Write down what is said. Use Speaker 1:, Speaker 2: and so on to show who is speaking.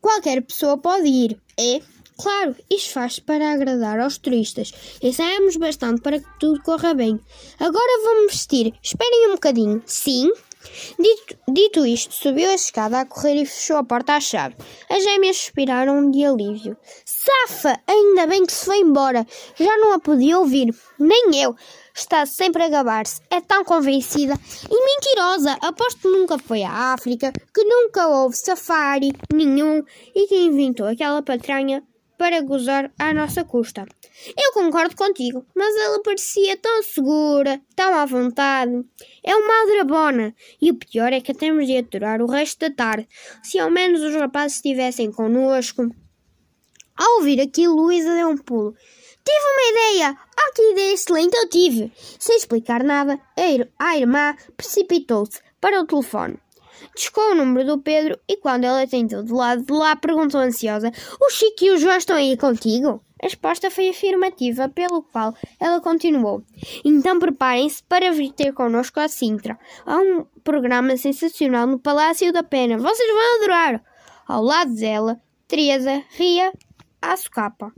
Speaker 1: qualquer pessoa pode ir. É, claro, isto faz para agradar aos turistas. Ensaiamos bastante para que tudo corra bem. Agora vamos vestir. Esperem um bocadinho. Sim? Dito, dito, isto, subiu a escada a correr e fechou a porta à chave. As gêmeas suspiraram de alívio. Safa! Ainda bem que se foi embora. Já não a podia ouvir. Nem eu. Está sempre a gabar-se. É tão convencida e mentirosa. Aposto que nunca foi à África, que nunca houve safari nenhum e que inventou aquela patranha para gozar à nossa custa. Eu concordo contigo, mas ela parecia tão segura, tão à vontade. É uma aldrabona. E o pior é que temos de aturar o resto da tarde. Se ao menos os rapazes estivessem connosco. Ao ouvir aquilo, Luísa deu um pulo. Tive uma ideia! Ah, que ideia excelente eu tive! Sem explicar nada, a irmã precipitou-se para o telefone. Discou o número do Pedro e quando ela tentou do lado de lá, perguntou ansiosa: O Chico e o João estão aí contigo? A resposta foi afirmativa, pelo qual ela continuou. Então preparem-se para vir ter connosco a Sintra. Há um programa sensacional no Palácio da Pena. Vocês vão adorar! Ao lado dela, Teresa ria à socapa.